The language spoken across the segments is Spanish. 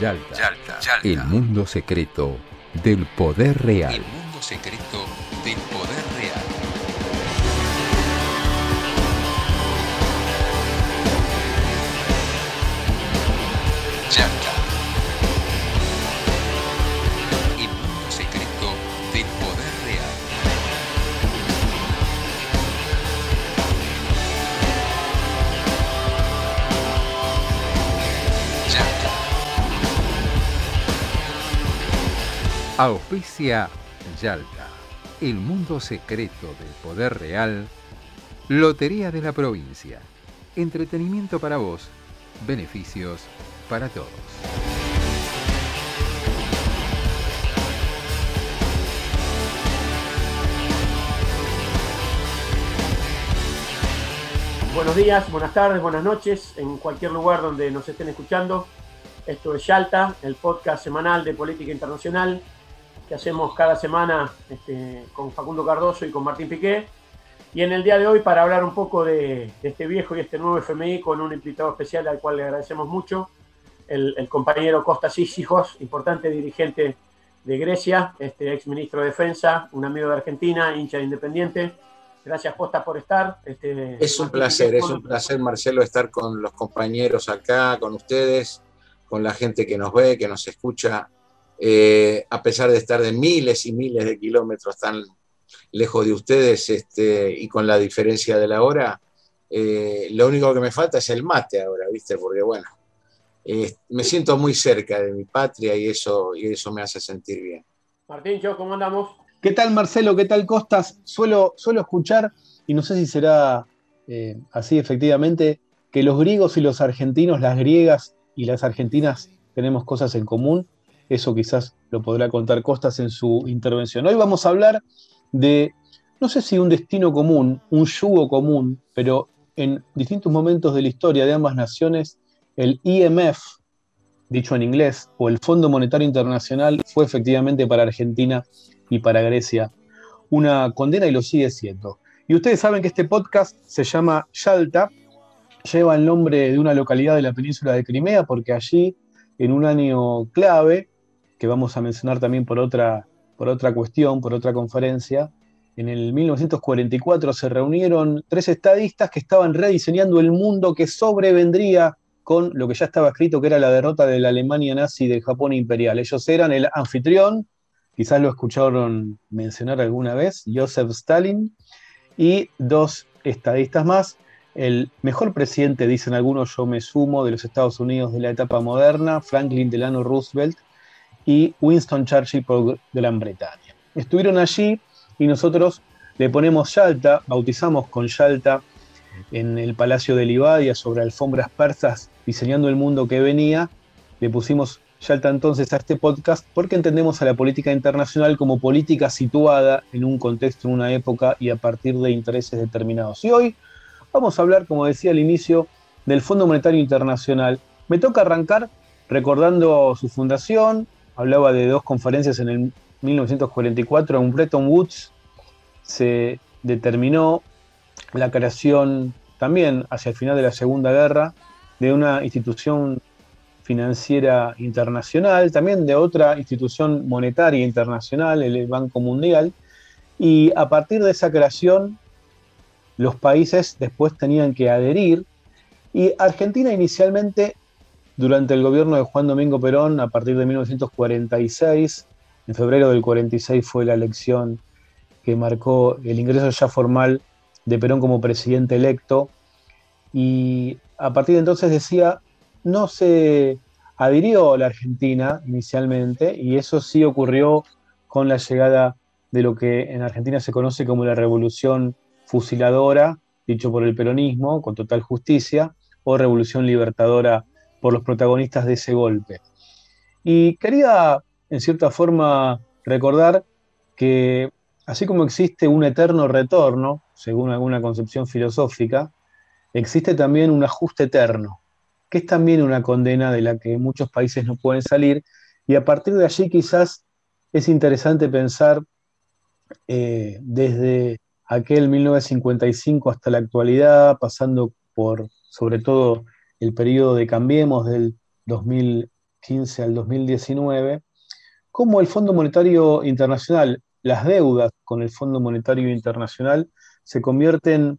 Yalta, el mundo secreto del poder real. El mundo secreto del poder real. Auspicia Yalta, el mundo secreto del poder real. Lotería de la provincia. Entretenimiento para vos. Beneficios para todos. Buenos días, buenas tardes, buenas noches, en cualquier lugar donde nos estén escuchando. Esto es Yalta, el podcast semanal de política internacional que hacemos cada semana este, con Facundo Cardoso y con Martín Piqué. Y en el día de hoy, para hablar un poco de, de este viejo y este nuevo FMI, con un invitado especial al cual le agradecemos mucho, el, el compañero Costas Sísijos, importante dirigente de Grecia, este ex ministro de Defensa, un amigo de Argentina, hincha de Independiente. Gracias, Costa, por estar. Este, Es un placer, es un placer, Marcelo, estar con los compañeros acá, con ustedes, con la gente que nos ve, que nos escucha, eh, a pesar de estar de miles y miles de kilómetros tan lejos de ustedes este, y con la diferencia de la hora, eh, lo único que me falta es el mate ahora, ¿viste? Porque bueno, eh, me siento muy cerca de mi patria y eso, y eso me hace sentir bien. Martín, yo, ¿cómo andamos? ¿Qué tal Marcelo? ¿Qué tal Costas? Suelo, suelo escuchar, y no sé si será eh, así efectivamente, que los griegos y los argentinos, las griegas y las argentinas tenemos cosas en común. Eso quizás lo podrá contar Costas en su intervención. Hoy vamos a hablar de, no sé si un destino común, un yugo común, pero en distintos momentos de la historia de ambas naciones, el IMF, dicho en inglés, o el Fondo Monetario Internacional, fue efectivamente para Argentina y para Grecia una condena y lo sigue siendo. Y ustedes saben que este podcast se llama Yalta, lleva el nombre de una localidad de la península de Crimea, porque allí, en un año clave, que vamos a mencionar también por otra, por otra cuestión, por otra conferencia, en el 1944 se reunieron tres estadistas que estaban rediseñando el mundo que sobrevendría con lo que ya estaba escrito, que era la derrota de la Alemania nazi y del Japón imperial. Ellos eran el anfitrión, quizás lo escucharon mencionar alguna vez, Joseph Stalin, y dos estadistas más. El mejor presidente, dicen algunos, yo me sumo, de los Estados Unidos de la etapa moderna, Franklin Delano Roosevelt, y Winston Churchill por Gran Bretaña. Estuvieron allí y nosotros le ponemos Yalta, bautizamos con Yalta en el Palacio de Livadia sobre alfombras persas, diseñando el mundo que venía. Le pusimos Yalta entonces a este podcast porque entendemos a la política internacional como política situada en un contexto, en una época y a partir de intereses determinados. Y hoy vamos a hablar, como decía al inicio, del Fondo Monetario Internacional. Me toca arrancar recordando su fundación, hablaba de dos conferencias en el 1944 en Bretton Woods, se determinó la creación también hacia el final de la Segunda Guerra de una institución financiera internacional, también de otra institución monetaria internacional, el Banco Mundial, y a partir de esa creación los países después tenían que adherir y Argentina inicialmente durante el gobierno de Juan Domingo Perón, a partir de 1946, en febrero del 46 fue la elección que marcó el ingreso ya formal de Perón como presidente electo, y a partir de entonces decía, no se adhirió la Argentina inicialmente, y eso sí ocurrió con la llegada de lo que en Argentina se conoce como la revolución fusiladora, dicho por el peronismo, con total justicia, o revolución libertadora por los protagonistas de ese golpe. Y quería, en cierta forma, recordar que así como existe un eterno retorno, según alguna concepción filosófica, existe también un ajuste eterno, que es también una condena de la que muchos países no pueden salir, y a partir de allí quizás es interesante pensar eh, desde aquel 1955 hasta la actualidad, pasando por sobre todo el periodo de Cambiemos del 2015 al 2019, cómo el Fondo Monetario Internacional, las deudas con el Fondo Monetario Internacional se convierten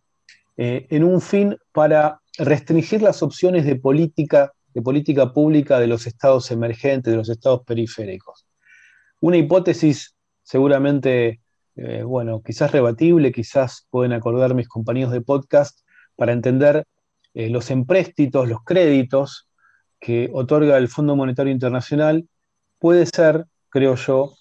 eh, en un fin para restringir las opciones de política, de política pública de los estados emergentes, de los estados periféricos. Una hipótesis seguramente, eh, bueno, quizás rebatible, quizás pueden acordar mis compañeros de podcast para entender eh, los empréstitos, los créditos que otorga el Fondo Monetario Internacional, puede ser, creo yo,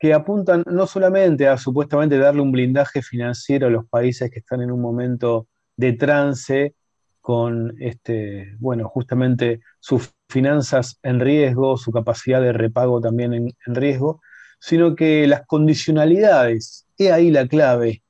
que apuntan no solamente a supuestamente darle un blindaje financiero a los países que están en un momento de trance con este, bueno, justamente sus finanzas en riesgo, su capacidad de repago también en, riesgo, sino que las condicionalidades, he ahí la clave.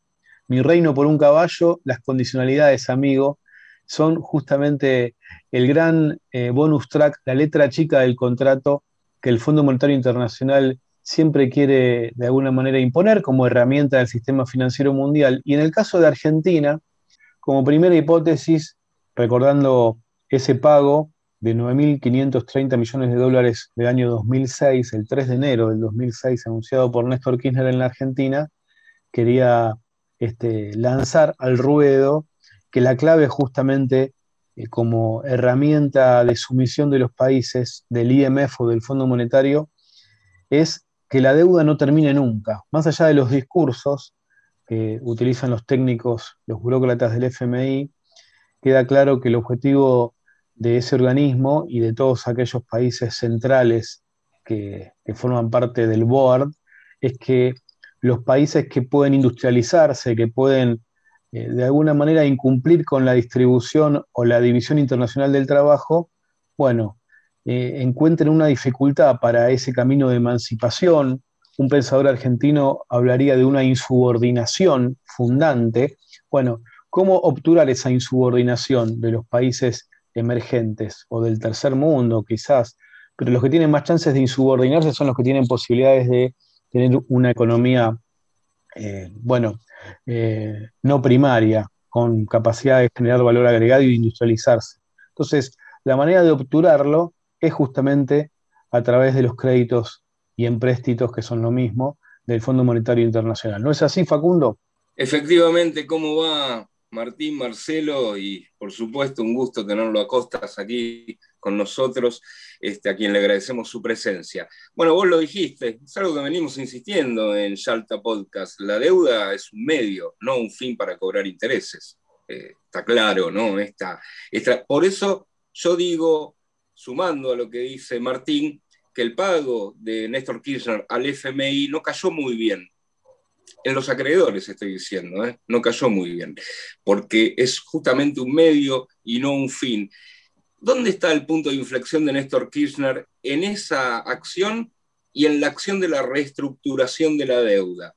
Mi reino por un caballo, las condicionalidades, amigo, son justamente el gran eh, bonus track, la letra chica del contrato que el Fondo Monetario Internacional siempre quiere de alguna manera imponer como herramienta del sistema financiero mundial. Y en el caso de Argentina, como primera hipótesis, recordando ese pago de 9.530 millones de dólares del año 2006, el 3 de enero del 2006, anunciado por Néstor Kirchner en la Argentina, quería este, lanzar al ruedo que la clave justamente eh, como herramienta de sumisión de los países del IMF o del Fondo Monetario es que la deuda no termine nunca. Más allá de los discursos que utilizan los técnicos, los burócratas del FMI, queda claro que el objetivo de ese organismo y de todos aquellos países centrales que, forman parte del board es que los países que pueden industrializarse, que pueden eh, de alguna manera incumplir con la distribución o la división internacional del trabajo, bueno, eh, encuentren una dificultad para ese camino de emancipación. Un pensador argentino hablaría de una insubordinación fundante. Bueno, ¿Cómo obturar esa insubordinación de los países emergentes o del tercer mundo quizás? Pero los que tienen más chances de insubordinarse son los que tienen posibilidades de tener una economía, eh, bueno, eh, no primaria, con capacidad de generar valor agregado y industrializarse. Entonces, la manera de obturarlo es justamente a través de los créditos y empréstitos, que son lo mismo, del Fondo Monetario Internacional. ¿No es así, Facundo? Efectivamente, ¿cómo va Martín, Marcelo, y por supuesto un gusto tenerlo a Costas aquí con nosotros, este, a quien le agradecemos su presencia. Bueno, vos lo dijiste, es algo que venimos insistiendo en Shalta Podcast, la deuda es un medio, no un fin para cobrar intereses. Eh, está claro, ¿no? Esta, por eso yo digo, sumando a lo que dice Martín, que el pago de Néstor Kirchner al FMI no cayó muy bien en los acreedores estoy diciendo, ¿eh? no cayó muy bien, porque es justamente un medio y no un fin. ¿Dónde está el punto de inflexión de Néstor Kirchner en esa acción y en la acción de la reestructuración de la deuda?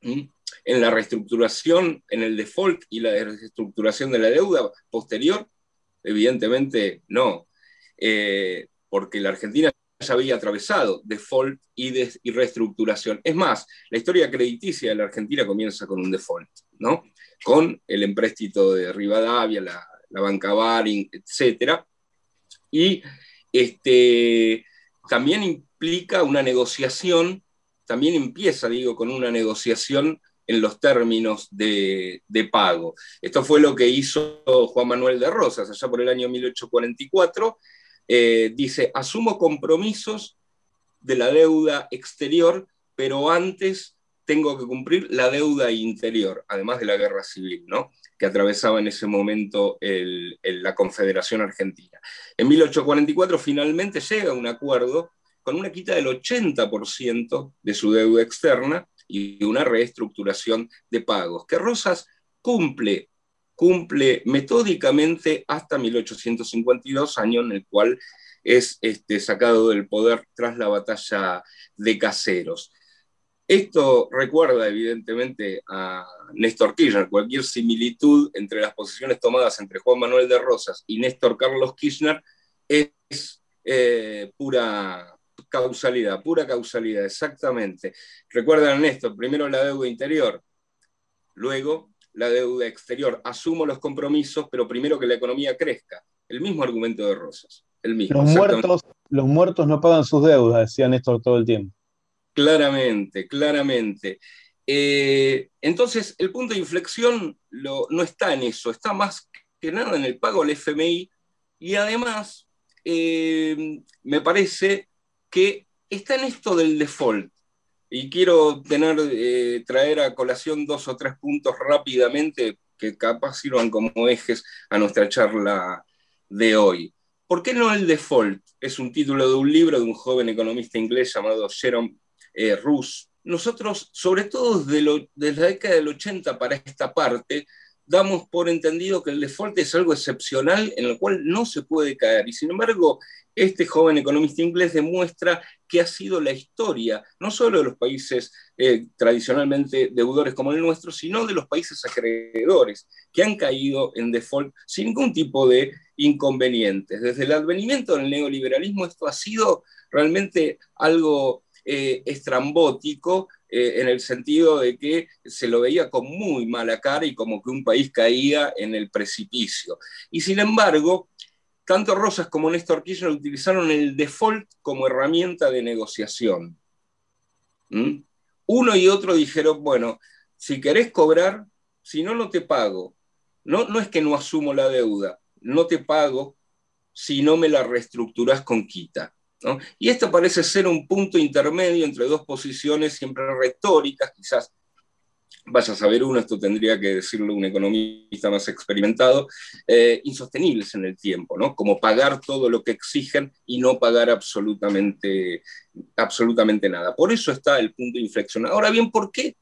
¿Mm? En la reestructuración, en el default y la reestructuración de la deuda posterior, evidentemente no, eh, porque la Argentina ya había atravesado default y, reestructuración. Es más, la historia crediticia de la Argentina comienza con un default, ¿no? Con el empréstito de Rivadavia, la, banca Baring, etc. Y este, también implica una negociación, también empieza, digo, con una negociación en los términos de, de, pago. Esto fue lo que hizo Juan Manuel de Rosas allá por el año 1844 eh, dice, asumo compromisos de la deuda exterior, pero antes tengo que cumplir la deuda interior, además de la guerra civil, ¿no? que atravesaba en ese momento la Confederación Argentina. En 1844 finalmente llega a un acuerdo con una quita del 80% de su deuda externa y una reestructuración de pagos, que Rosas cumple cumple metódicamente hasta 1852, año en el cual es este, sacado del poder tras la batalla de Caseros. Esto recuerda evidentemente a Néstor Kirchner. Cualquier similitud entre las posiciones tomadas entre Juan Manuel de Rosas y Néstor Carlos Kirchner es eh, pura causalidad, pura causalidad, exactamente. Recuerdan Néstor, primero la deuda interior, luego la deuda exterior, asumo los compromisos, pero primero que la economía crezca. El mismo argumento de Rosas. el mismo. Los muertos, los muertos no pagan sus deudas, decía Néstor todo el tiempo. Claramente, claramente. Eh, entonces, el punto de inflexión no está en eso, está más que nada en el pago al FMI y además eh, me parece que está en esto del default. Y quiero tener, eh, traer a colación dos o tres puntos rápidamente que capaz sirvan como ejes a nuestra charla de hoy. ¿Por qué no el default? Es un título de un libro de un joven economista inglés llamado Jerome eh, nosotros, sobre todo desde, desde, la década del 80 para esta parte, damos por entendido que el default es algo excepcional en el cual no se puede caer. Y sin embargo, este joven economista inglés demuestra que ha sido la historia, no solo de los países eh, tradicionalmente deudores como el nuestro, sino de los países acreedores, que han caído en default sin ningún tipo de inconvenientes. Desde el advenimiento del neoliberalismo esto ha sido realmente algo eh, estrambótico eh, en el sentido de que se lo veía con muy mala cara y como que un país caía en el precipicio. Y sin embargo, tanto Rosas como Néstor Kirchner utilizaron el default como herramienta de negociación. ¿Mm? Uno y otro dijeron, bueno, si querés cobrar, si no, no te pago. No, no es que no asumo la deuda, no te pago si no me la reestructuras con quita. Y esto parece ser un punto intermedio entre dos posiciones siempre retóricas, quizás vaya a saber uno, esto tendría que decirlo un economista más experimentado, eh, insostenibles en el tiempo, ¿no? Como pagar todo lo que exigen y no pagar absolutamente, absolutamente nada. Por eso está el punto de inflexión. Ahora bien, ¿por qué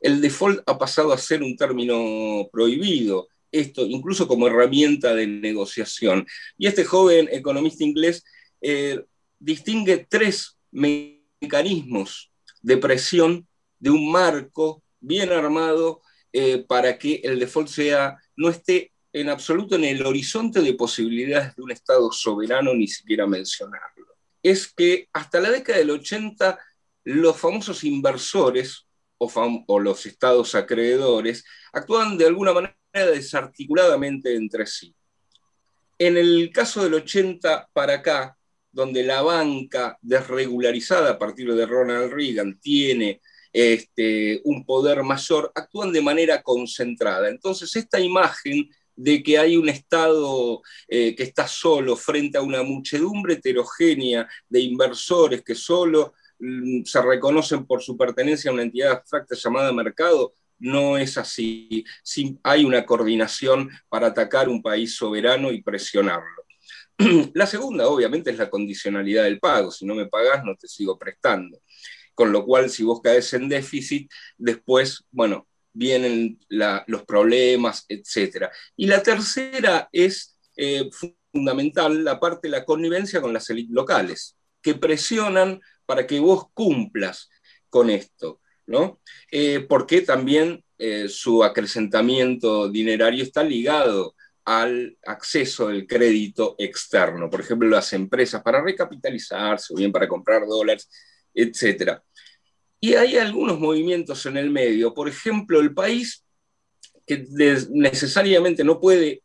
el default ha pasado a ser un término prohibido? Esto, incluso como herramienta de negociación. Y este joven economista inglés eh, distingue tres mecanismos de presión de un marco bien armado eh, para que el default sea, no esté en absoluto en el horizonte de posibilidades de un Estado soberano, ni siquiera mencionarlo. Es que hasta la década del 80 los famosos inversores o, o los estados acreedores actuaban de alguna manera desarticuladamente entre sí. En el caso del 80 para acá, donde la banca desregularizada a partir de Ronald Reagan tiene este, un poder mayor, actúan de manera concentrada. Entonces, esta imagen de que hay un Estado eh, que está solo frente a una muchedumbre heterogénea de inversores que solo mm, se reconocen por su pertenencia a una entidad abstracta llamada mercado, no es así. hay una coordinación para atacar un país soberano y presionarlo. La segunda, obviamente, es la condicionalidad del pago. Si no me pagas, no te sigo prestando. Con lo cual, si vos caes en déficit, después, bueno, vienen los problemas, etc. Y la tercera es eh, fundamental, la parte de la connivencia con las élites locales, que presionan para que vos cumplas con esto, ¿no? Eh, porque también eh, su acrecentamiento dinerario está ligado al acceso del crédito externo, por ejemplo, las empresas para recapitalizarse o bien para comprar dólares, etc. Y hay algunos movimientos en el medio, por ejemplo, el país que necesariamente no puede,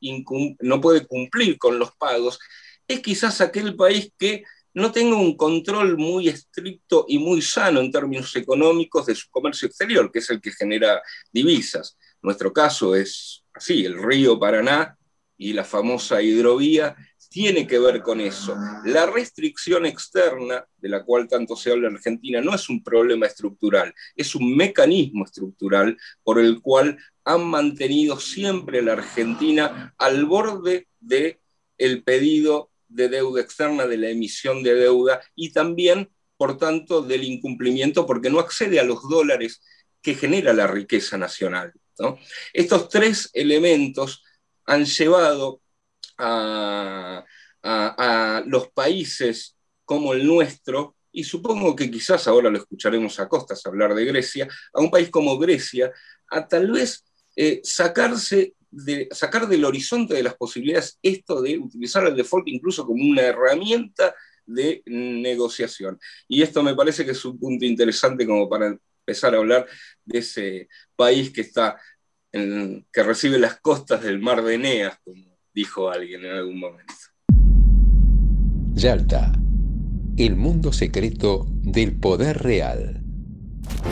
no puede cumplir con los pagos, es quizás aquel país que no tenga un control muy estricto y muy sano en términos económicos de su comercio exterior, que es el que genera divisas. Nuestro caso es así, el río Paraná y la famosa hidrovía tiene que ver con eso. La restricción externa, de la cual tanto se habla en Argentina, no es un problema estructural, es un mecanismo estructural por el cual han mantenido siempre la Argentina al borde del el pedido de deuda externa, de la emisión de deuda y también, por tanto, del incumplimiento porque no accede a los dólares que genera la riqueza nacional. Estos tres elementos han llevado a, los países como el nuestro, y supongo que quizás ahora lo escucharemos a costas hablar de Grecia, a un país como Grecia, a tal vez eh, sacarse de, sacar del horizonte de las posibilidades esto de utilizar el default incluso como una herramienta de negociación. Y esto me parece que es un punto interesante como para empezar a hablar de ese país que está que recibe las costas del mar de Eneas, como dijo alguien en algún momento. Yalta, el mundo secreto del poder real.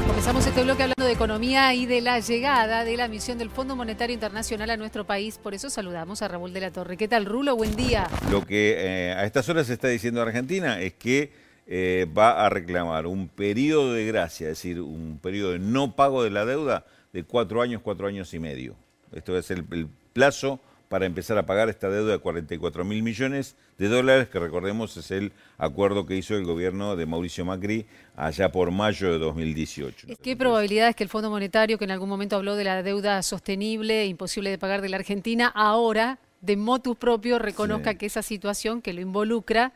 Comenzamos este bloque hablando de economía y de la llegada de la misión del Fondo Monetario Internacional a nuestro país. Por eso saludamos a Raúl de la Torre. ¿Qué tal, Rulo? Buen día. Lo que eh, a estas horas se está diciendo Argentina es que eh, va a reclamar un periodo de gracia, es decir, un periodo de no pago de la deuda de cuatro años, cuatro años y medio. Esto es el, el plazo para empezar a pagar esta deuda de 44 mil millones de dólares, que recordemos es el acuerdo que hizo el gobierno de Mauricio Macri allá por mayo de 2018. ¿Qué probabilidad es que el Fondo Monetario, que en algún momento habló de la deuda sostenible, imposible de pagar de la Argentina, ahora, de motus propio, reconozca Sí. que esa situación que lo involucra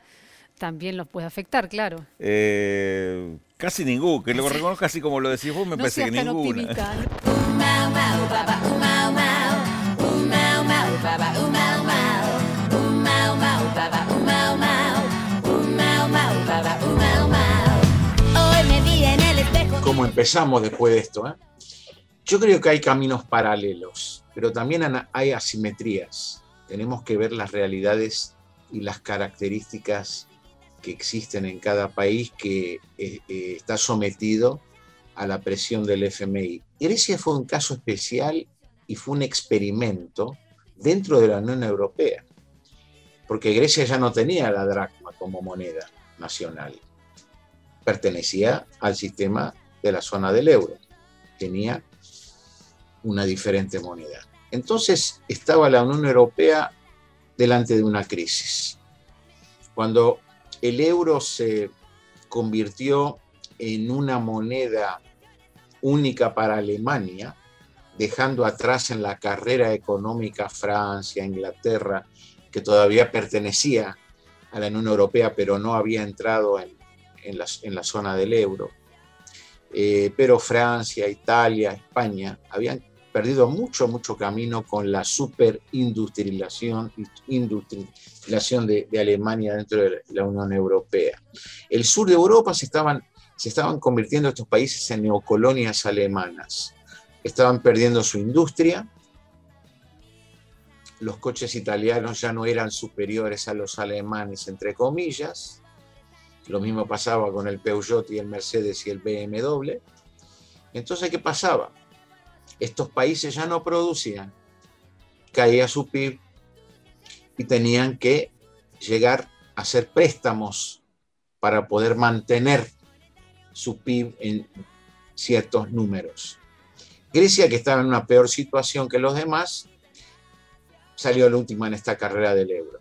también los puede afectar, claro? Eh, casi ningún, que lo reconozca así como lo decís vos, me no parece que ninguna. optimista. Hoy me vi en el espejo. ¿Cómo empezamos después de esto? eh? Yo creo que hay caminos paralelos, pero también hay asimetrías. Tenemos que ver las realidades y las características que existen en cada país que eh, eh, está sometido a la presión del FMI. Grecia fue un caso especial y fue un experimento dentro de la Unión Europea, porque Grecia ya no tenía la dracma como moneda nacional, pertenecía al sistema de la zona del euro, tenía una diferente moneda. Entonces estaba la Unión Europea delante de una crisis. Cuando el euro se convirtió en una moneda única para Alemania, dejando atrás en la carrera económica Francia, Inglaterra, que todavía pertenecía a la Unión Europea, pero no había entrado en, la zona del euro. Eh, pero Francia, Italia, España habían perdido mucho, mucho camino con la superindustrialización industrialización de, Alemania dentro de la Unión Europea. El sur de Europa se estaban, se estaban convirtiendo estos países en neocolonias alemanas. Estaban perdiendo su industria. Los coches italianos ya no eran superiores a los alemanes, entre comillas. Lo mismo pasaba con el Peugeot y el Mercedes y el BMW. Entonces, ¿qué pasaba? Estos países ya no producían, caía su PIB y tenían que llegar a hacer préstamos para poder mantener su PIB en ciertos números. Grecia, que estaba en una peor situación que los demás, salió la última en esta carrera del euro.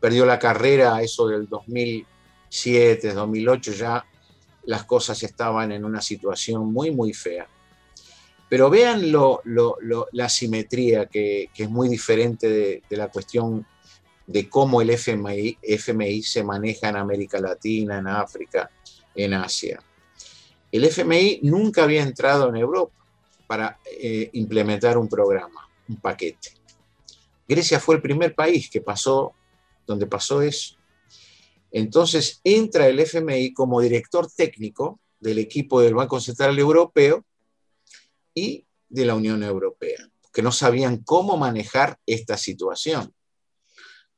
Perdió la carrera, eso del 2007, 2008, ya las cosas estaban en una situación muy, muy fea. Pero vean la simetría que, es muy diferente de, la cuestión de cómo el FMI, FMI se maneja en América Latina, en África, en Asia. El FMI nunca había entrado en Europa para eh, implementar un programa, un paquete. Grecia fue el primer país que pasó, donde pasó eso. Entonces entra el FMI como director técnico del equipo del Banco Central Europeo y de la Unión Europea, que no sabían cómo manejar esta situación.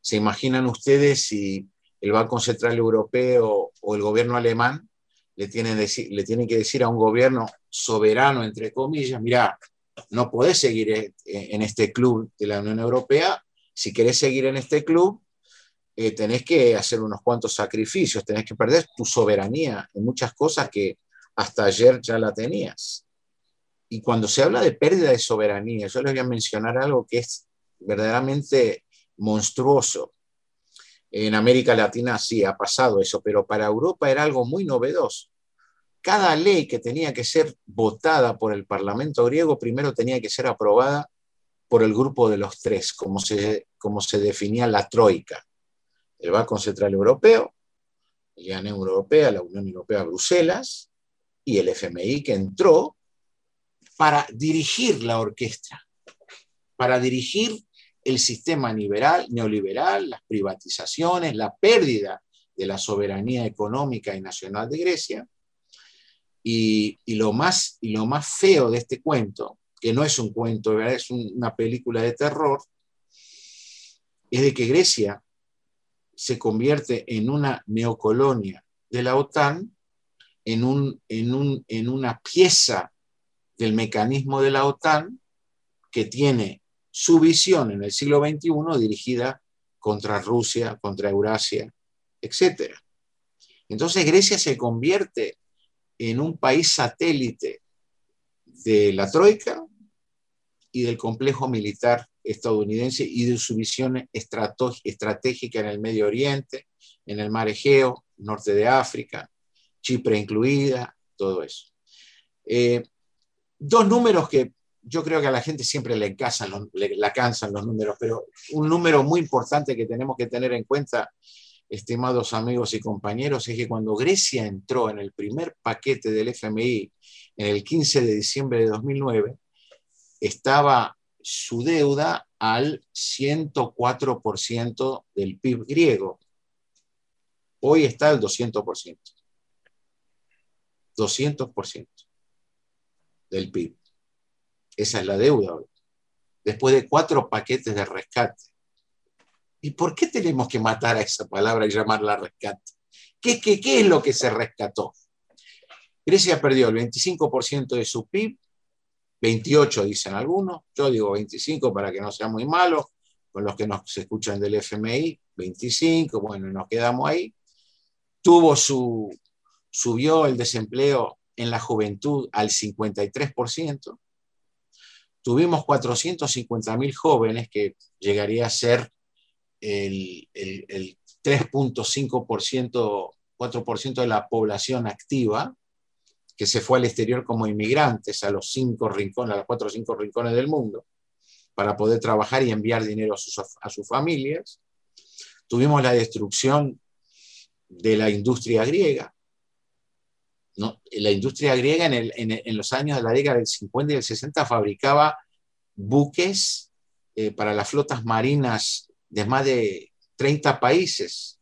¿Se imaginan ustedes si el Banco Central Europeo o el gobierno alemán le tienen, le tienen que decir a un gobierno soberano, entre comillas, mira, no podés seguir en este club de la Unión Europea, si querés seguir en este club, eh, tenés que hacer unos cuantos sacrificios, tenés que perder tu soberanía en muchas cosas que hasta ayer ya la tenías. Y cuando se habla de pérdida de soberanía, yo les voy a mencionar algo que es verdaderamente monstruoso. En América Latina sí ha pasado eso, pero para Europa era algo muy novedoso. Cada ley que tenía que ser votada por el Parlamento griego primero tenía que ser aprobada por el grupo de los tres, como se, como se definía la troika. El Banco Central Europeo, la Unión Europea, la Unión Europea Bruselas y el FMI que entró para dirigir la orquesta, para dirigir el sistema liberal, neoliberal, las privatizaciones, la pérdida de la soberanía económica y nacional de Grecia. Y, y, lo, más, y lo más feo de este cuento, que no es un cuento, es un, una película de terror, es de que Grecia se convierte en una neocolonia de la OTAN, en, un, en, un, en una pieza del mecanismo de la OTAN que tiene su visión en el siglo XXI dirigida contra Rusia, contra Eurasia, etc. Entonces Grecia se convierte en un país satélite de la Troika y del complejo militar estadounidense y de su visión estratégica en el Medio Oriente, en el Mar Egeo, norte de África, Chipre incluida, todo eso. Eh, dos números que yo creo que a la gente siempre le, le, la cansan los números, pero un número muy importante que tenemos que tener en cuenta, estimados amigos y compañeros, es que cuando Grecia entró en el primer paquete del FMI en el 15 de diciembre de 2009, estaba su deuda al 104% del PIB griego. Hoy está al 200%. 200% del PIB. Esa es la deuda hoy. Después de cuatro paquetes de rescate. ¿Y por qué tenemos que matar a esa palabra y llamarla rescate? ¿Qué, qué, qué es lo que se rescató? Grecia perdió el 25% de su PIB 28 dicen algunos, yo digo 25 para que no sea muy malo, con los que nos escuchan del FMI, 25, bueno, nos quedamos ahí. Tuvo su, subió el desempleo en la juventud al 53%. Tuvimos 450 mil jóvenes, que llegaría a ser el, el, el 3.5%, 4% de la población activa que se fue al exterior como inmigrantes a los cinco rincones, a los cuatro o cinco rincones del mundo, para poder trabajar y enviar dinero a sus, familias. Tuvimos la destrucción de la industria griega. ¿No? La industria griega en, los años de la década del 50 y del 60 fabricaba buques eh, para las flotas marinas de más de 30 países.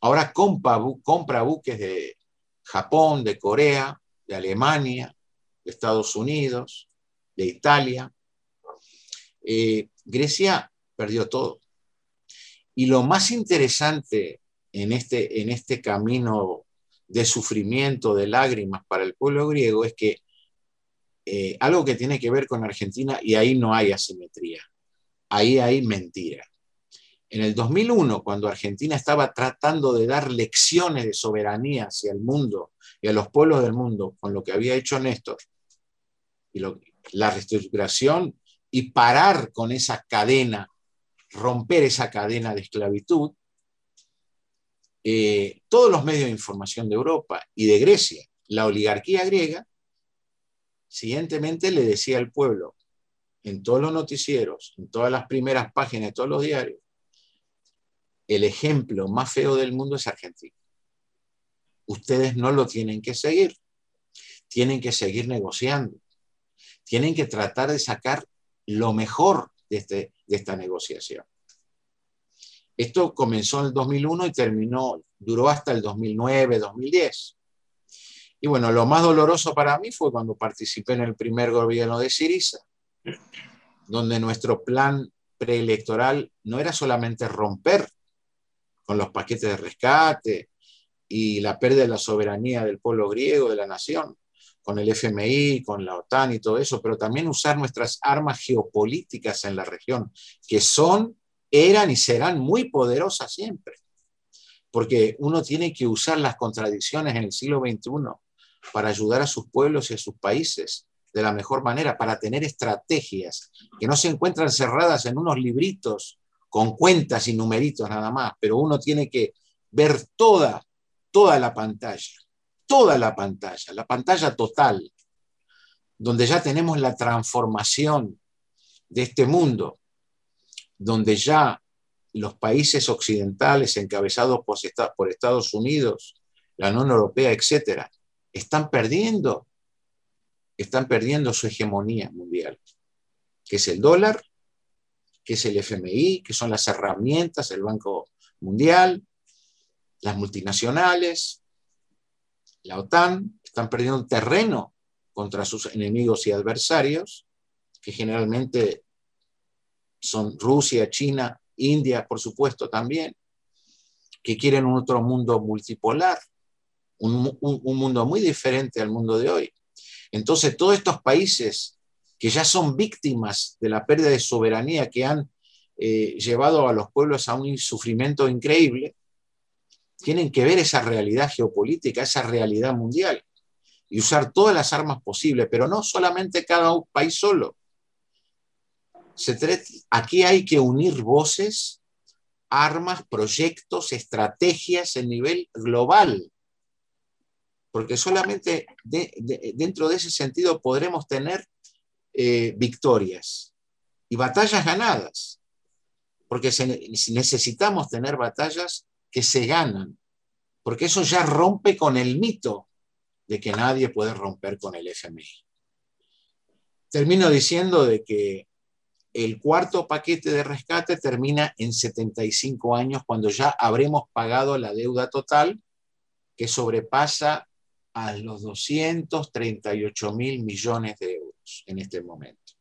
Ahora compra, compra buques de Japón, de Corea, de Alemania, de Estados Unidos, de Italia. Eh, Grecia perdió todo. Y lo más interesante en este, en este camino de sufrimiento, de lágrimas para el pueblo griego es que eh, algo que tiene que ver con Argentina, y ahí no hay asimetría, ahí hay mentira. En el 2001, cuando Argentina estaba tratando de dar lecciones de soberanía hacia el mundo y a los pueblos del mundo con lo que había hecho Néstor, y la reestructuración y parar con esa cadena, romper esa cadena de esclavitud, eh, todos los medios de información de Europa y de Grecia, la oligarquía griega, siguientemente le decía al pueblo, en todos los noticieros, en todas las primeras páginas de todos los diarios, el ejemplo más feo del mundo es Argentina. Ustedes no lo tienen que seguir. Tienen que seguir negociando. Tienen que tratar de sacar lo mejor de, este, de esta negociación. Esto comenzó en el 2001 y terminó, duró hasta el 2009, 2010. Y bueno, lo más doloroso para mí fue cuando participé en el primer gobierno de Siriza, donde nuestro plan preelectoral no era solamente romper con los paquetes de rescate y la pérdida de la soberanía del pueblo griego, de la nación, con el FMI, con la OTAN y todo eso, pero también usar nuestras armas geopolíticas en la región, que son, eran y serán muy poderosas siempre, porque uno tiene que usar las contradicciones en el siglo XXI para ayudar a sus pueblos y a sus países de la mejor manera, para tener estrategias que no se encuentran cerradas en unos libritos con cuentas y numeritos nada más, pero uno tiene que ver toda, toda la pantalla, toda la pantalla, la pantalla total, donde ya tenemos la transformación de este mundo, donde ya los países occidentales encabezados por Estados Unidos, la Unión Europea, etcétera, están perdiendo, están perdiendo su hegemonía mundial, que es el dólar que es el FMI, que son las herramientas del Banco Mundial, las multinacionales, la OTAN, están perdiendo terreno contra sus enemigos y adversarios, que generalmente son Rusia, China, India, por supuesto, también. que quieren un otro mundo multipolar, un, un- un mundo muy diferente al mundo de hoy. Entonces, todos estos países que ya son víctimas de la pérdida de soberanía que han eh, llevado a los pueblos a un sufrimiento increíble, tienen que ver esa realidad geopolítica, esa realidad mundial y usar todas las armas posibles, pero no solamente cada país solo. Se aquí hay que unir voces, armas, proyectos, estrategias en nivel global, porque solamente de- de- dentro de ese sentido podremos tener eh, victorias y batallas ganadas, porque se ne- necesitamos tener batallas que se ganan, porque eso ya rompe con el mito de que nadie puede romper con el FMI. Termino diciendo de que el cuarto paquete de rescate termina en 75 años cuando ya habremos pagado la deuda total que sobrepasa a los 238 mil millones de euros en este momento.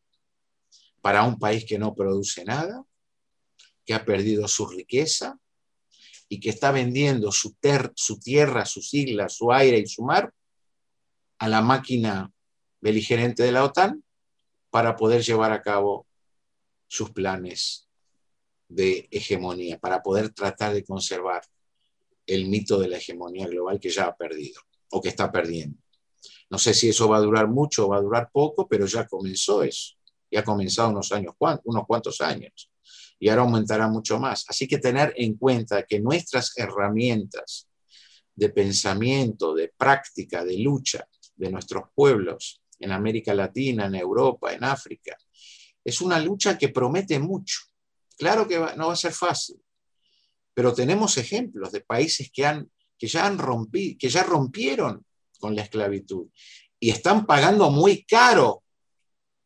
Para un país que no produce nada, que ha perdido su riqueza y que está vendiendo su, ter- su tierra, sus islas, su aire y su mar a la máquina beligerante de la OTAN para poder llevar a cabo sus planes de hegemonía, para poder tratar de conservar el mito de la hegemonía global que ya ha perdido o que está perdiendo. No sé si eso va a durar mucho o va a durar poco, pero ya comenzó eso. Ya ha comenzado unos años, unos cuantos años. Y ahora aumentará mucho más. Así que tener en cuenta que nuestras herramientas de pensamiento, de práctica, de lucha de nuestros pueblos en América Latina, en Europa, en África, es una lucha que promete mucho. Claro que va- no va a ser fácil, pero tenemos ejemplos de países que, han, que, ya han rompi- que ya rompieron con la esclavitud y están pagando muy caro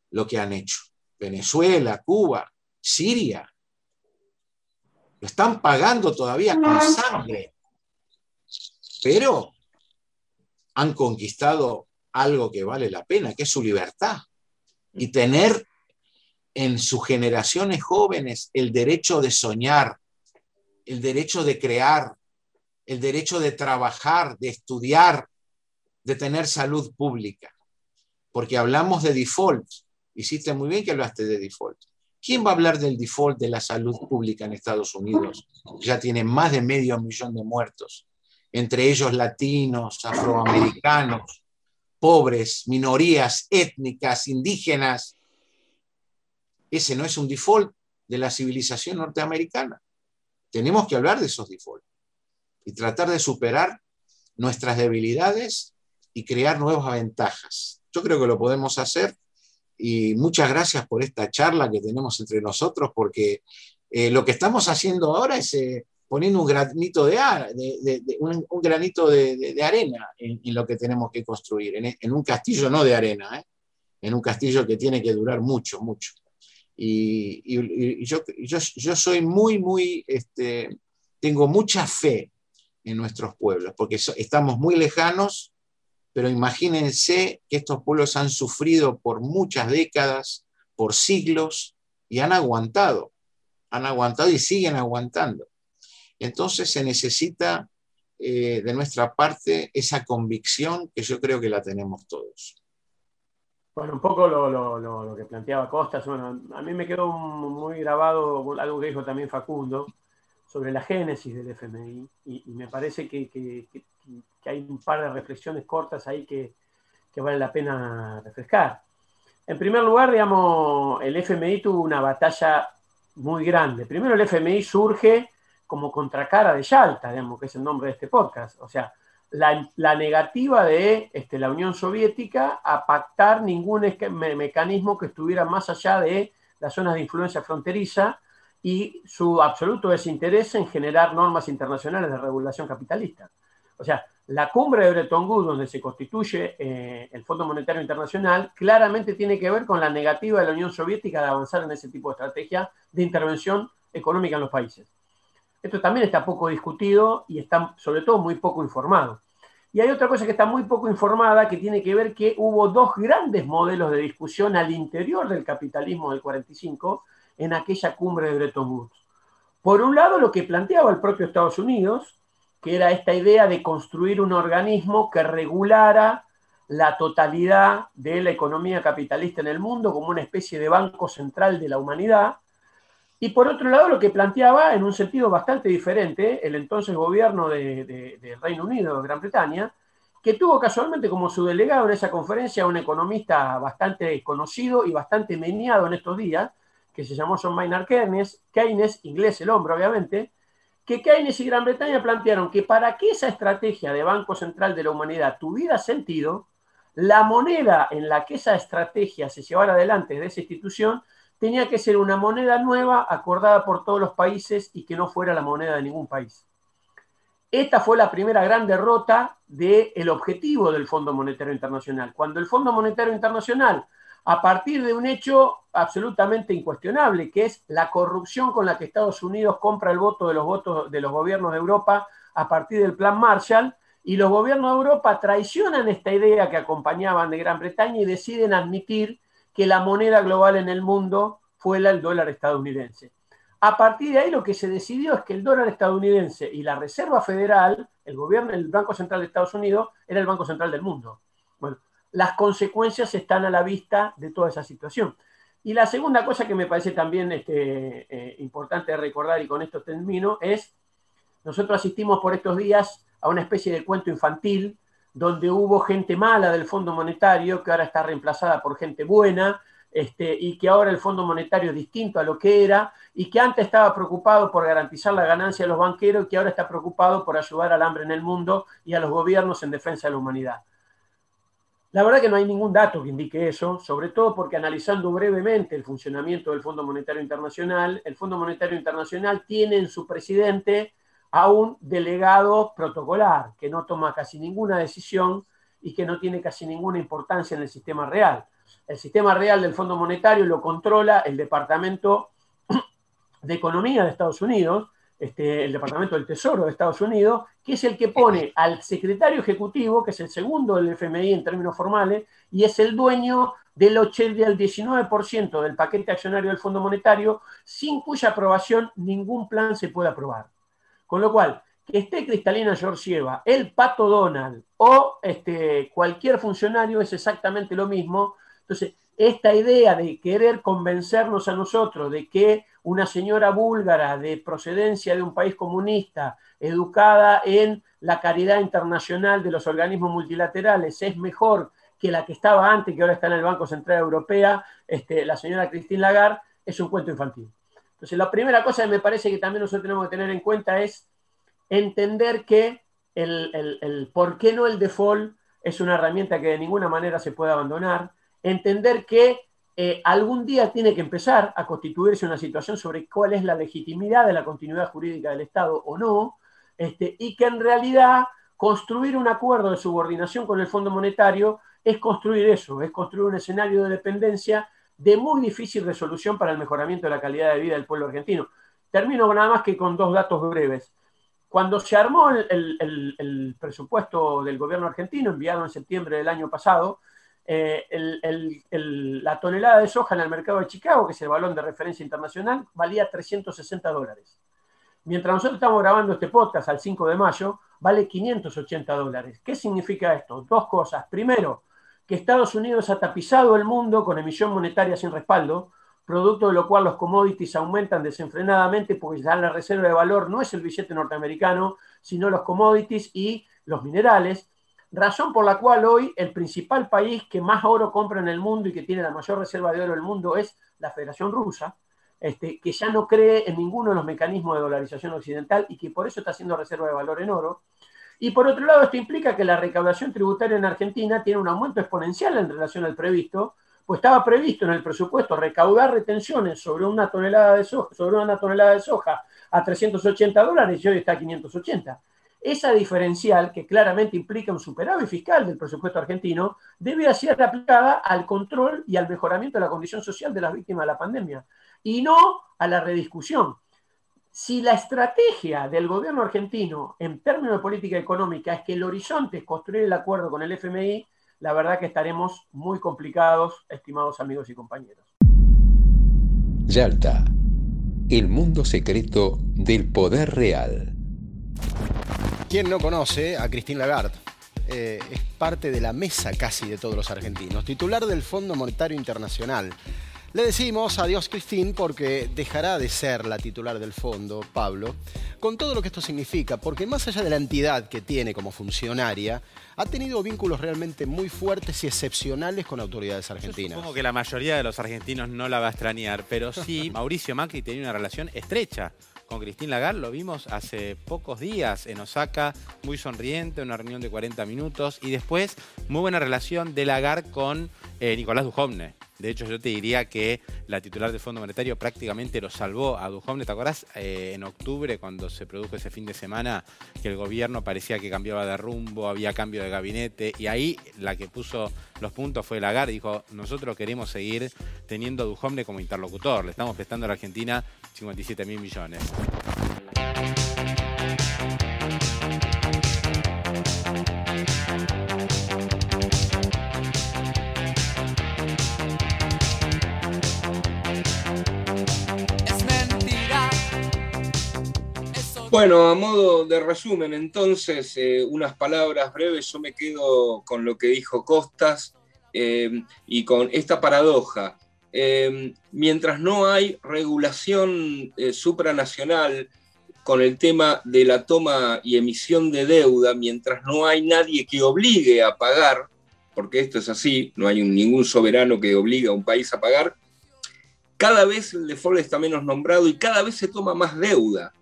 lo que han hecho. Venezuela, Cuba, Siria. Lo están pagando todavía con sangre. Pero han conquistado algo que vale la pena, que es su libertad. Y tener en sus generaciones jóvenes el derecho de soñar, el derecho de crear, el derecho de trabajar, de estudiar, de tener salud pública. Porque hablamos de default. Hiciste muy bien que hablaste de default. ¿Quién va a hablar del default de la salud pública en Estados Unidos? Ya tiene más de medio millón de muertos, entre ellos latinos, afroamericanos, pobres, minorías étnicas, indígenas. Ese no es un default de la civilización norteamericana. Tenemos que hablar de esos defaults y tratar de superar nuestras debilidades y crear nuevas ventajas. Yo creo que lo podemos hacer y muchas gracias por esta charla que tenemos entre nosotros porque eh, lo que estamos haciendo ahora es eh, poniendo un granito de, un, granito de, arena en, lo que tenemos que construir, en, en un castillo no de arena, ¿eh? en un castillo que tiene que durar mucho, mucho. Y, yo, yo, soy muy, muy, este, tengo mucha fe en nuestros pueblos, porque estamos muy lejanos, pero imagínense que estos pueblos han sufrido por muchas décadas, por siglos, y han aguantado, han aguantado y siguen aguantando. Entonces se necesita eh, de nuestra parte esa convicción que yo creo que la tenemos todos. Bueno, un poco lo, lo- lo- que planteaba Costas. Bueno, a mí me quedó muy grabado algo que dijo también Facundo sobre la génesis del FMI y, me parece que, que- que- que hay un par de reflexiones cortas ahí que, que vale la pena refrescar. En primer lugar, digamos, el FMI tuvo una batalla muy grande. Primero el FMI surge como contracara de Yalta, digamos, que es el nombre de este podcast. O sea, la, negativa de este, la Unión Soviética a pactar ningún mecanismo que estuviera más allá de las zonas de influencia fronteriza y su absoluto desinterés en generar normas internacionales de regulación capitalista. O sea, la cumbre de Bretton Woods, donde se constituye eh, el Fondo Monetario Internacional, claramente tiene que ver con la negativa de la Unión Soviética de avanzar en ese tipo de estrategia de intervención económica en los países. Esto también está poco discutido y está sobre todo muy poco informado. Y hay otra cosa que está muy poco informada que tiene que ver que hubo dos grandes modelos de discusión al interior del capitalismo del 45 en aquella cumbre de Bretton Woods. Por un lado, lo que planteaba el propio Estados Unidos, que era esta idea de construir un organismo que regulara la totalidad de la economía capitalista en el mundo como una especie de banco central de la humanidad. Y por otro lado, lo que planteaba, en un sentido bastante diferente, el entonces gobierno del de, Reino Unido, de Gran Bretaña, que tuvo casualmente como su delegado en esa conferencia un economista bastante conocido y bastante meneado en estos días, que se llamó John Maynard Keynes, Keynes, inglés el hombre obviamente, que Keynes y Gran Bretaña plantearon que para que esa estrategia de Banco Central de la Humanidad tuviera sentido, la moneda en la que esa estrategia se llevara adelante de esa institución tenía que ser una moneda nueva acordada por todos los países y que no fuera la moneda de ningún país. Esta fue la primera gran derrota del objetivo del Fondo Monetario Internacional. Cuando el Fondo Monetario Internacional, a partir de un hecho absolutamente incuestionable, que es la corrupción con la que Estados Unidos compra el voto de los votos de los gobiernos de Europa a partir del Plan Marshall, y los gobiernos de Europa traicionan esta idea que acompañaban de Gran Bretaña y deciden admitir que la moneda global en el mundo fuera el dólar estadounidense. A partir de ahí lo que se decidió es que el dólar estadounidense y la Reserva Federal, el gobierno, el Banco Central de Estados Unidos, era el Banco Central del mundo. Bueno, las consecuencias están a la vista de toda esa situación. Y la segunda cosa que me parece también este, eh, importante recordar, y con esto termino, es, nosotros asistimos por estos días a una especie de cuento infantil donde hubo gente mala del Fondo Monetario que ahora está reemplazada por gente buena, este, y que ahora el Fondo Monetario es distinto a lo que era, y que antes estaba preocupado por garantizar la ganancia de los banqueros y que ahora está preocupado por ayudar al hambre en el mundo y a los gobiernos en defensa de la humanidad. La verdad que no hay ningún dato que indique eso, sobre todo porque analizando brevemente el funcionamiento del Fondo Monetario Internacional, el Fondo Monetario Internacional tiene en su presidente a un delegado protocolar que no toma casi ninguna decisión y que no tiene casi ninguna importancia en el sistema real. El sistema real del Fondo Monetario lo controla el Departamento de Economía de Estados Unidos, este, el Departamento del Tesoro de Estados Unidos, que es el que pone al secretario ejecutivo, que es el segundo del FMI en términos formales, y es el dueño del 80 al 19% del paquete accionario del Fondo Monetario, sin cuya aprobación ningún plan se puede aprobar. Con lo cual, que esté Cristalina Georgieva, el Pato Donald o este, cualquier funcionario es exactamente lo mismo. Entonces, esta idea de querer convencernos a nosotros de que una señora búlgara de procedencia de un país comunista, educada en la caridad internacional de los organismos multilaterales, es mejor que la que estaba antes, que ahora está en el Banco Central Europeo, este, la señora Christine Lagarde, es un cuento infantil. Entonces, la primera cosa que me parece que también nosotros tenemos que tener en cuenta es entender que el, por qué no el default es una herramienta que de ninguna manera se puede abandonar, entender que eh, algún día tiene que empezar a constituirse una situación sobre cuál es la legitimidad de la continuidad jurídica del Estado o no, este, y que en realidad construir un acuerdo de subordinación con el Fondo Monetario es construir eso, es construir un escenario de dependencia de muy difícil resolución para el mejoramiento de la calidad de vida del pueblo argentino. Termino nada más que con dos datos breves. Cuando se armó el, presupuesto del gobierno argentino, enviado en septiembre del año pasado, eh, la tonelada de soja en el mercado de Chicago, que es el balón de referencia internacional, valía 360 dólares. Mientras nosotros estamos grabando este podcast al 5 de mayo, vale 580 dólares. ¿Qué significa esto? Dos cosas. Primero, que Estados Unidos ha tapizado el mundo con emisión monetaria sin respaldo, producto de lo cual los commodities aumentan desenfrenadamente porque ya la reserva de valor no es el billete norteamericano, sino los commodities y los minerales, razón por la cual hoy el principal país que más oro compra en el mundo y que tiene la mayor reserva de oro del mundo es la Federación Rusa, este, que ya no cree en ninguno de los mecanismos de dolarización occidental y que por eso está haciendo reserva de valor en oro. Y por otro lado, esto implica que la recaudación tributaria en Argentina tiene un aumento exponencial en relación al previsto, pues estaba previsto en el presupuesto recaudar retenciones sobre una tonelada de soja, sobre una tonelada de soja a 380 dólares y hoy está a 580. Esa diferencial, que claramente implica un superávit fiscal del presupuesto argentino, debe ser aplicada al control y al mejoramiento de la condición social de las víctimas de la pandemia, y no a la rediscusión si la estrategia del gobierno argentino en términos de política económica es que el horizonte es construir el acuerdo con el FMI, la verdad que estaremos muy complicados, estimados amigos y compañeros. Yalta, El mundo secreto del poder real. ¿Quién no conoce a Christine Lagarde? Eh, es parte de la mesa casi de todos los argentinos, titular del Fondo Monetario Internacional. Le decimos adiós Christine porque dejará de ser la titular del fondo, Pablo, con todo lo que esto significa, porque más allá de la entidad que tiene como funcionaria, ha tenido vínculos realmente muy fuertes y excepcionales con autoridades argentinas. Supongo que la mayoría de los argentinos no la va a extrañar, pero sí, Mauricio Macri tenía una relación estrecha con Cristín Lagarde, lo vimos hace pocos días en Osaka, muy sonriente, una reunión de 40 minutos, y después muy buena relación de Lagarde con eh, Nicolás Dujovne. De hecho, yo te diría que la titular del Fondo Monetario prácticamente lo salvó a Dujovne. ¿Te acordás eh, en octubre cuando se produjo ese fin de semana que el gobierno parecía que cambiaba de rumbo, había cambio de gabinete y ahí la que puso los puntos fue Lagarde. Dijo, nosotros queremos seguir teniendo a Dujovne como interlocutor. Le estamos prestando a la Argentina 57 mil millones. Bueno, a modo de resumen, entonces, eh, unas palabras breves, yo me quedo con lo que dijo Costas eh, y con esta paradoja. Eh, mientras no hay regulación supranacional con el tema de la toma y emisión de deuda, mientras no hay nadie que obligue a pagar, porque esto es así, no hay ningún soberano que obligue a un país a pagar, cada vez el default está menos nombrado y cada vez se toma más deuda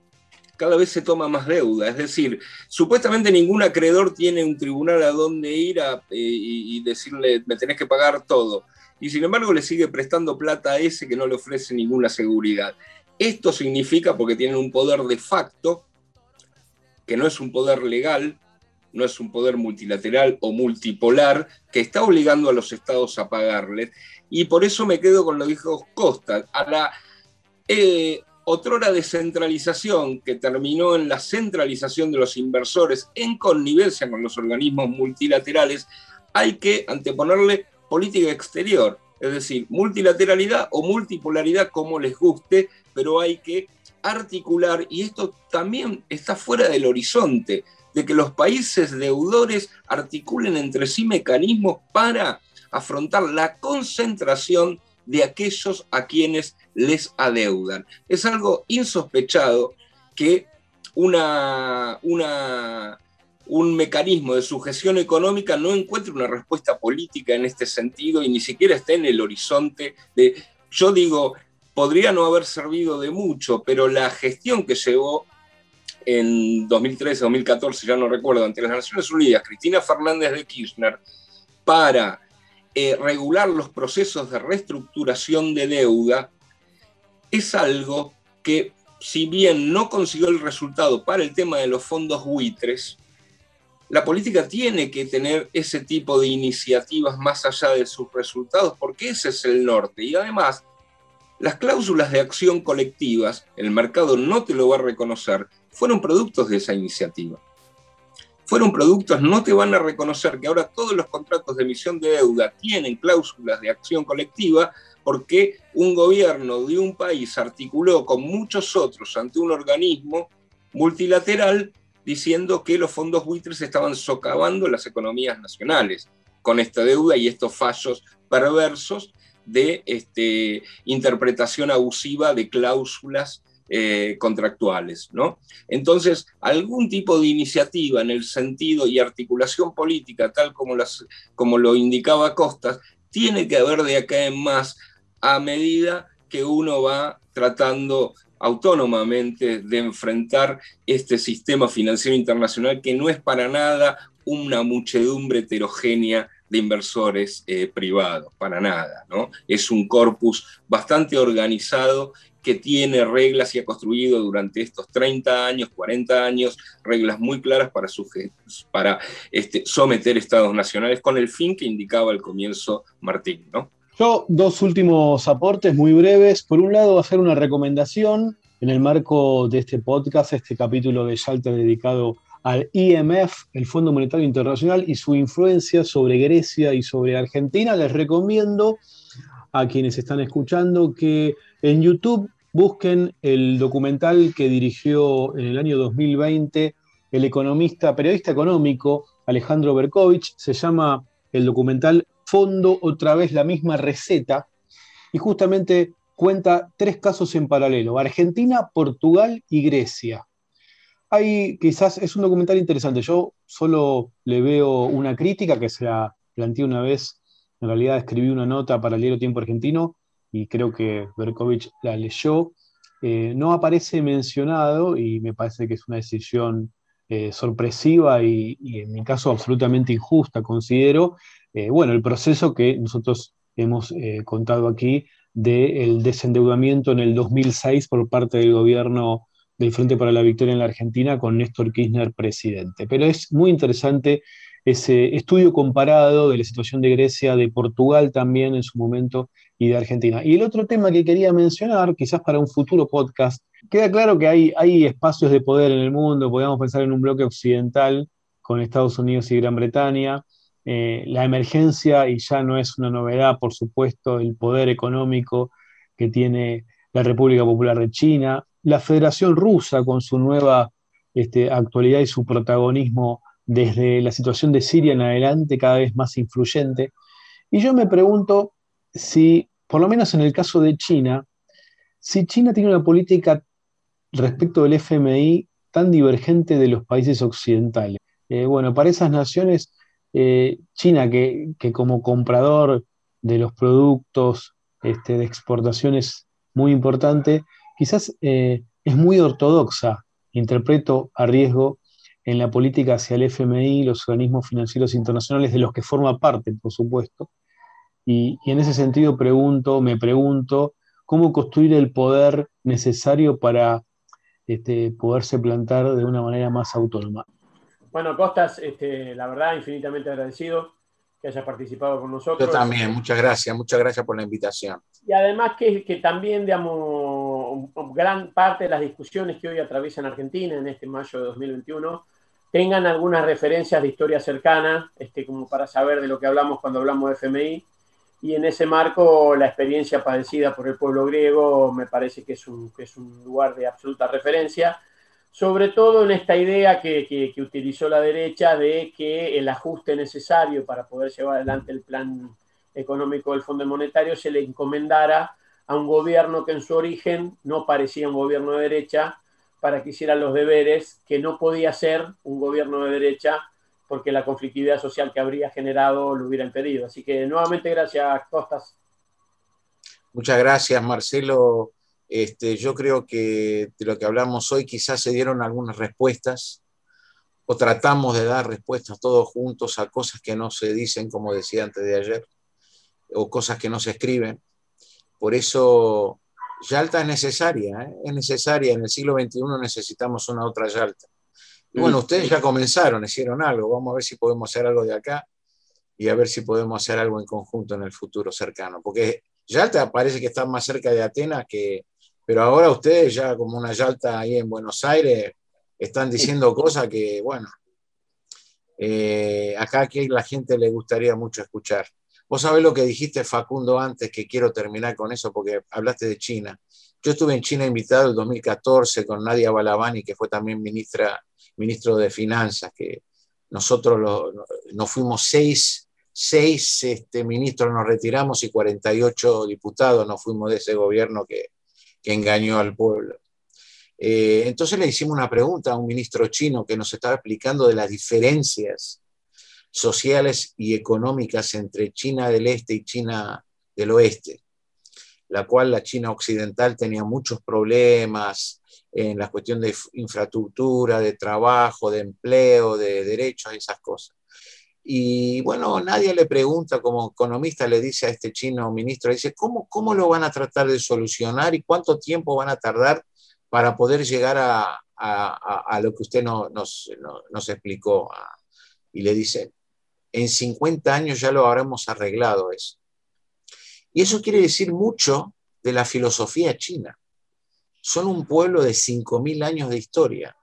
cada vez se toma más deuda. Es decir, supuestamente ningún acreedor tiene un tribunal a donde ir a, eh, y, decirle, me tenés que pagar todo. Y sin embargo le sigue prestando plata a ese que no le ofrece ninguna seguridad. Esto significa, porque tienen un poder de facto, que no es un poder legal, no es un poder multilateral o multipolar, que está obligando a los estados a pagarles. Y por eso me quedo con lo que dijo Costa. A la, eh, otrora descentralización que terminó en la centralización de los inversores en connivencia con los organismos multilaterales, hay que anteponerle política exterior, es decir, multilateralidad o multipolaridad como les guste, pero hay que articular, y esto también está fuera del horizonte, de que los países deudores articulen entre sí mecanismos para afrontar la concentración de aquellos a quienes les adeudan. Es algo insospechado que una, una, un mecanismo de sujeción económica no encuentre una respuesta política en este sentido y ni siquiera esté en el horizonte de, yo digo, podría no haber servido de mucho, pero la gestión que llevó en 2013, 2014, ya no recuerdo, ante las Naciones Unidas, Cristina Fernández de Kirchner, para eh, regular los procesos de reestructuración de deuda, es algo que, si bien no consiguió el resultado para el tema de los fondos buitres, la política tiene que tener ese tipo de iniciativas más allá de sus resultados, porque ese es el norte. Y además, las cláusulas de acción colectivas, el mercado no te lo va a reconocer, fueron productos de esa iniciativa. Fueron productos, no te van a reconocer que ahora todos los contratos de emisión de deuda tienen cláusulas de acción colectiva porque un gobierno de un país articuló con muchos otros ante un organismo multilateral diciendo que los fondos buitres estaban socavando las economías nacionales con esta deuda y estos fallos perversos de este, interpretación abusiva de cláusulas eh, contractuales. ¿no? Entonces, algún tipo de iniciativa en el sentido y articulación política, tal como, las, como lo indicaba Costas, tiene que haber de acá en más a medida que uno va tratando autónomamente de enfrentar este sistema financiero internacional que no es para nada una muchedumbre heterogénea de inversores eh, privados, para nada, ¿no? Es un corpus bastante organizado que tiene reglas y ha construido durante estos 30 años, 40 años, reglas muy claras para, para este, someter estados nacionales con el fin que indicaba al comienzo Martín, ¿no? Yo, dos últimos aportes muy breves. Por un lado, hacer una recomendación en el marco de este podcast, este capítulo de Shalter dedicado al IMF, el Fondo Monetario Internacional, y su influencia sobre Grecia y sobre Argentina. Les recomiendo a quienes están escuchando que en YouTube busquen el documental que dirigió en el año 2020 el economista, periodista económico Alejandro Berkovich. Se llama el documental Fondo, otra vez la misma receta. Y justamente cuenta tres casos en paralelo, Argentina, Portugal y Grecia. Hay quizás, es un documental interesante, yo solo le veo una crítica que se la planteé una vez, en realidad escribí una nota para el diario Tiempo Argentino y creo que Berkovich la leyó. Eh, no aparece mencionado y me parece que es una decisión eh, sorpresiva y, en mi caso absolutamente injusta, considero, eh, bueno, el proceso que nosotros hemos contado aquí del desendeudamiento en el 2006 por parte del gobierno del Frente para la Victoria en la Argentina con Néstor Kirchner presidente. Pero es muy interesante ese estudio comparado de la situación de Grecia, de Portugal también en su momento y de Argentina. Y el otro tema que quería mencionar, quizás para un futuro podcast, queda claro que hay, hay espacios de poder en el mundo, podríamos pensar en un bloque occidental con Estados Unidos y Gran Bretaña, eh, la emergencia, y ya no es una novedad, por supuesto, el poder económico que tiene la República Popular de China, la Federación Rusa con su nueva este, actualidad y su protagonismo desde la situación de Siria en adelante cada vez más influyente. Y yo me pregunto si, por lo menos en el caso de China, si China tiene una política respecto del FMI tan divergente de los países occidentales. Eh, bueno, para esas naciones, eh, China, que, como comprador de los productos este, de exportaciones muy importante, quizás eh, es muy ortodoxa, interpreto a riesgo en la política hacia el FMI, los organismos financieros internacionales, de los que forma parte, por supuesto, y, en ese sentido pregunto, me pregunto, ¿cómo construir el poder necesario para este, poderse plantar de una manera más autónoma? Bueno, Costas, este, la verdad, infinitamente agradecido que hayas participado con nosotros. Yo también, muchas gracias, muchas gracias por la invitación. Y además que, que también, digamos, gran parte de las discusiones que hoy atraviesan Argentina en este mayo de 2021 tengan algunas referencias de historia cercana, este, como para saber de lo que hablamos cuando hablamos de FMI y en ese marco la experiencia padecida por el pueblo griego me parece que es un, es un lugar de absoluta referencia, sobre todo en esta idea que, que, utilizó la derecha de que el ajuste necesario para poder llevar adelante el plan económico del Fondo Monetario se le encomendara a un gobierno que en su origen no parecía un gobierno de derecha para que hiciera los deberes, que no podía ser un gobierno de derecha porque la conflictividad social que habría generado lo hubiera impedido. Así que nuevamente gracias, Costas. Muchas gracias, Marcelo. Este, yo creo que de lo que hablamos hoy quizás se dieron algunas respuestas o tratamos de dar respuestas todos juntos a cosas que no se dicen, como decía antes de ayer, o cosas que no se escriben. Por eso Yalta es necesaria, ¿eh? es necesaria. En el siglo XXI necesitamos una otra Yalta bueno, ustedes ya comenzaron, hicieron algo. Vamos a ver si podemos hacer algo de acá y a ver si podemos hacer algo en conjunto en el futuro cercano. Porque Yalta parece que está más cerca de Atenas que. Pero ahora ustedes, ya como una Yalta ahí en Buenos Aires, están diciendo cosas que, bueno, eh, acá aquí la gente le gustaría mucho escuchar. Vos sabés lo que dijiste, Facundo, antes, que quiero terminar con eso, porque hablaste de China. Yo estuve en China invitado el 2014 con Nadia Balabani, que fue también ministra ministro de Finanzas, que nosotros nos fuimos seis, seis este, ministros, nos retiramos y 48 diputados nos fuimos de ese gobierno que, engañó al pueblo. Eh, entonces le hicimos una pregunta a un ministro chino que nos estaba explicando de las diferencias sociales y económicas entre China del Este y China del Oeste, la cual la China occidental tenía muchos problemas, en la cuestión de infraestructura, de trabajo, de empleo, de derechos, esas cosas. Y bueno, nadie le pregunta, como economista le dice a este chino ministro, dice, ¿cómo, cómo lo van a tratar de solucionar y cuánto tiempo van a tardar para poder llegar a, a, lo que usted no, nos, nos, explicó? Y le dice, en 50 años ya lo habremos arreglado eso. Y eso quiere decir mucho de la filosofía china son un pueblo de 5.000 años de historia.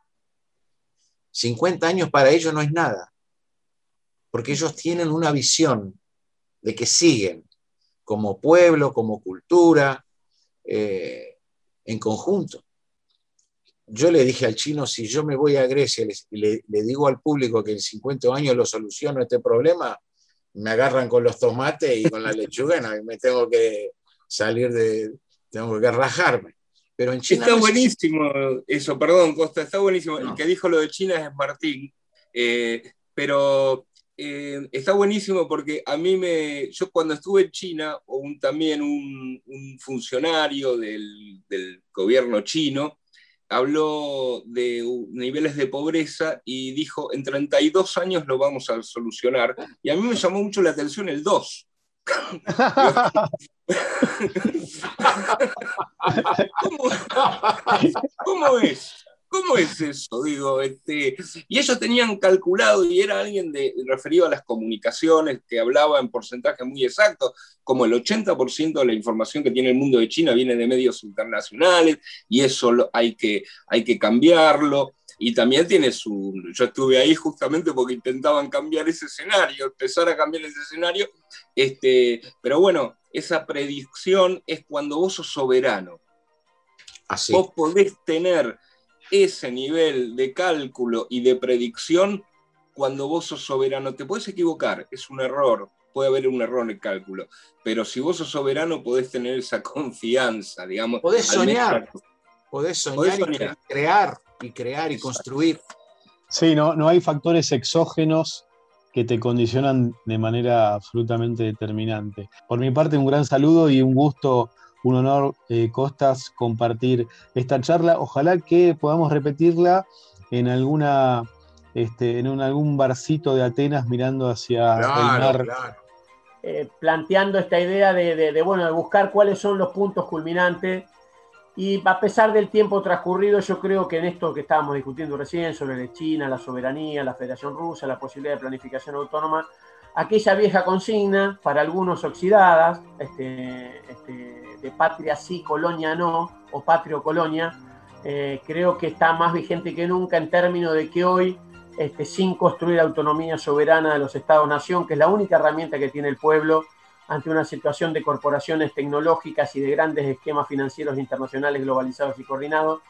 50 años para ellos no es nada, porque ellos tienen una visión de que siguen como pueblo, como cultura, eh, en conjunto. Yo le dije al chino, si yo me voy a Grecia y le, le digo al público que en 50 años lo soluciono este problema, me agarran con los tomates y con la lechuga y me tengo que salir de, tengo que rajarme. Pero en China está no es- buenísimo eso, perdón, Costa, está buenísimo. El que dijo lo de China es Martín, eh, pero eh, está buenísimo porque a mí me. Yo cuando estuve en China, un- también un, un funcionario del, del gobierno chino habló de niveles de pobreza y dijo: en 32 años lo vamos a solucionar. Y a mí me llamó mucho la atención el 2. ¿Cómo, cómo es? ¿Cómo es eso? Digo, este, y ellos tenían calculado, y era alguien de, referido a las comunicaciones que hablaba en porcentajes muy exactos, como el 80% de la información que tiene el mundo de China viene de medios internacionales, y eso lo- hay, que, hay que cambiarlo. Y también tiene su. Yo estuve ahí justamente porque intentaban cambiar ese escenario, empezar a cambiar ese escenario. Este, pero bueno, esa predicción es cuando vos sos soberano. Así. Vos podés tener ese nivel de cálculo y de predicción cuando vos sos soberano. Te puedes equivocar, es un error, puede haber un error en el cálculo, pero si vos sos soberano podés tener esa confianza, digamos. Podés soñar, podés soñar, Podés y soñar. crear, y crear y construir. Sí, no, no hay factores exógenos que te condicionan de manera absolutamente determinante. Por mi parte, un gran saludo y un gusto, un honor, eh, Costas, compartir esta charla. Ojalá que podamos repetirla en alguna, este, en un- algún barcito de Atenas mirando hacia el mar. eh, planteando esta idea de, de- de, bueno, de buscar cuáles son los puntos culminantes. Y a pesar del tiempo transcurrido, yo creo que en esto que estábamos discutiendo recién sobre China, la soberanía, la Federación Rusa, la posibilidad de planificación autónoma, aquella vieja consigna, para algunos oxidadas, este, este, patria sí, colonia no, o patrio colonia, eh, creo que está más vigente que nunca en términos de que hoy, este, sin construir autonomía soberana de los Estados-nación, que es la única herramienta que tiene el pueblo ante una situación de corporaciones tecnológicas y de grandes esquemas financieros internacionales globalizados y coordinados,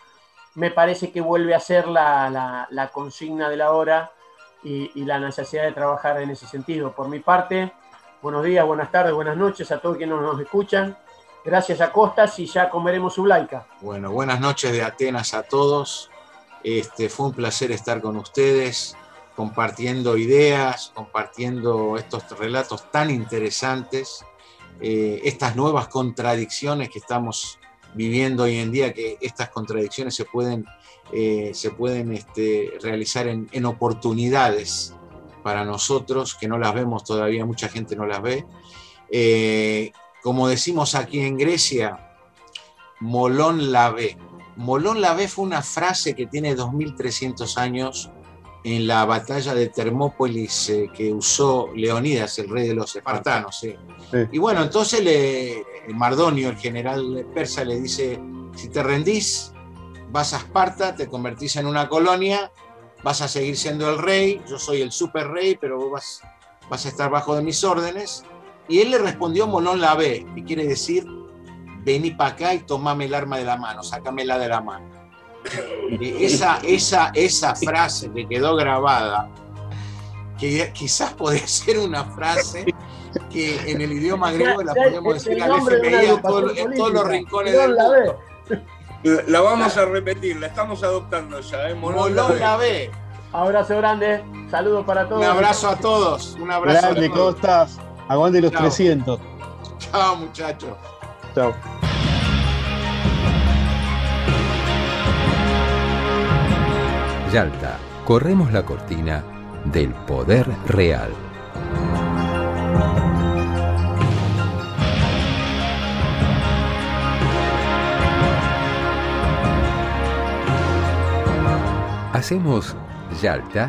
me parece que vuelve a ser la consigna de la hora y, y la necesidad de trabajar en ese sentido. Por mi parte, buenos días, buenas tardes, buenas noches a todos quienes nos escuchan. Gracias a Costas y ya comeremos su laica. Bueno, buenas noches de Atenas a todos. Este, fue un placer estar con ustedes, compartiendo ideas, compartiendo estos relatos tan interesantes, eh, estas nuevas contradicciones que estamos viviendo hoy en día, que estas contradicciones se pueden, eh, se pueden este, realizar en, en oportunidades para nosotros, que no las vemos todavía, mucha gente no las ve. Eh, como decimos aquí en Grecia, Molón la ve. Molón la ve fue una frase que tiene 2300 años en la batalla de Termópolis eh, que usó Leonidas, el rey de los espartanos. sí. Y bueno, entonces le, el Mardonio, el general persa, le dice, si te rendís, vas a Esparta, te convertís en una colonia, vas a seguir siendo el rey, yo soy el super rey, pero vos vas, vas a estar bajo de mis órdenes. Y él le respondió Molón la ve, que quiere decir, vení para acá y tomame el arma de la mano, sácamela de la mano. Y esa, esa, esa frase que quedó grabada, que quizás podría ser una frase que en el idioma griego la es decir al FMI en, todo- en todos los rincones del la mundo. La vamos a repetir, la estamos adoptando ya. ¿eh? Molón la Molón ve. la ve. Abrazo grande, saludos para todos. Un abrazo a todos, un abrazo Grande, a todos. Costas. Aguante los Chao. 300. Chao muchachos. Chao. Yalta, corremos la cortina del poder real. Hacemos Yalta,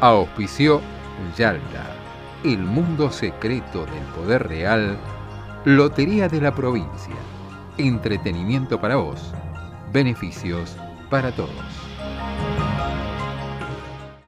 Auspició Yalta, el mundo secreto del poder real, Lotería de la provincia, entretenimiento para vos, beneficios para todos.